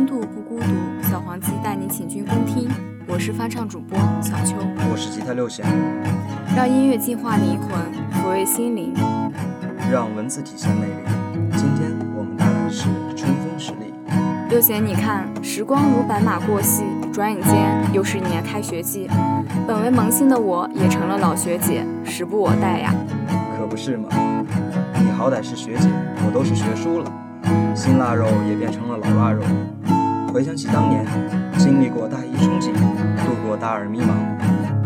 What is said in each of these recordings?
温度不孤独，小黄鸡带你请君公听。我是翻唱主播小秋，我是吉他六弦，让音乐净化灵魂，抚慰心灵，让文字体现魅力。今天我们带来的是春风十里。六弦，你看，时光如白马过隙，转眼间又是一年开学季。本为萌新的我，也成了老学姐，时不我待呀。可不是嘛，你好歹是学姐，我都是学叔了。新腊肉也变成了老腊肉。回想起当年，经历过大一憧憬，度过大二迷茫，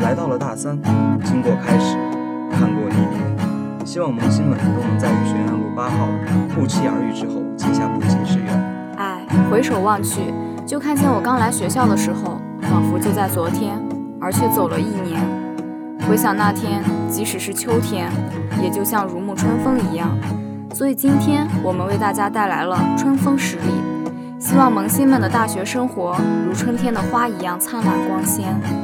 来到了大三，经过开始，看过离别。希望萌新们都能在与学院路八号不期而遇之后结下不解之缘。哎，回首望去，就看见我刚来学校的时候，仿佛就在昨天，而却走了一年。回想那天，即使是秋天，也就像如沐春风一样。所以今天我们为大家带来了春风十里，希望萌新们的大学生活如春天的花一样灿烂光鲜。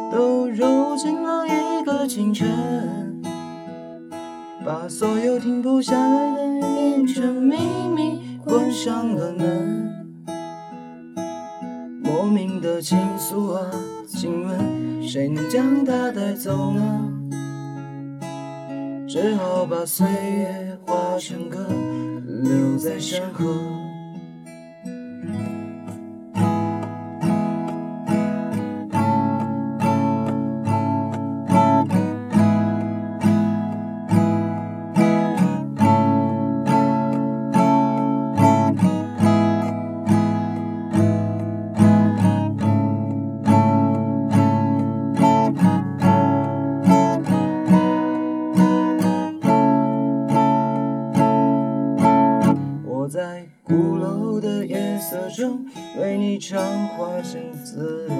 都揉进了一个清晨，把所有停不下来的变成秘密，关上了门。莫名的情愫啊，请问谁能将它带走呢？只好把岁月化成歌，留在山河。为你唱花香自来，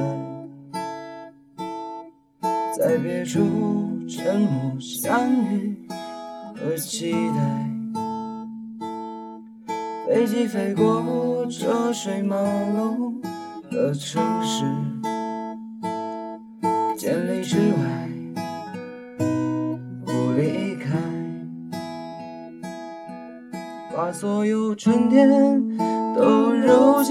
在别处沉默相遇和期待。飞机飞过车水马龙的城市，千里之外不离开，把所有春天。都揉进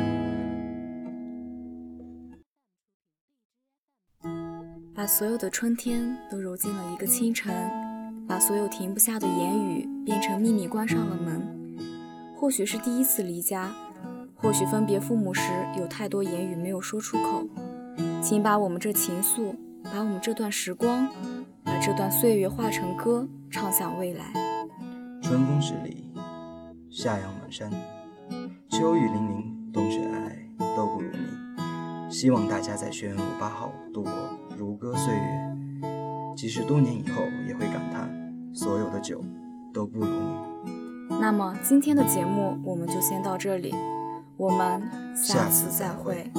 把所有的春天都揉进了一个清晨，把所有停不下的言语变成秘密，关上了门。或许是第一次离家，或许分别父母时有太多言语没有说出口。请把我们这情愫，把我们这段时光，把这段岁月化成歌，唱响未来。春风十里，夏阳满山，秋雨淋淋，冬雪皑皑，都不如你。希望大家在学院路八号度过。如歌岁月，即使多年以后，也会感叹所有的酒都不如你。那么今天的节目我们就先到这里，我们下次再会。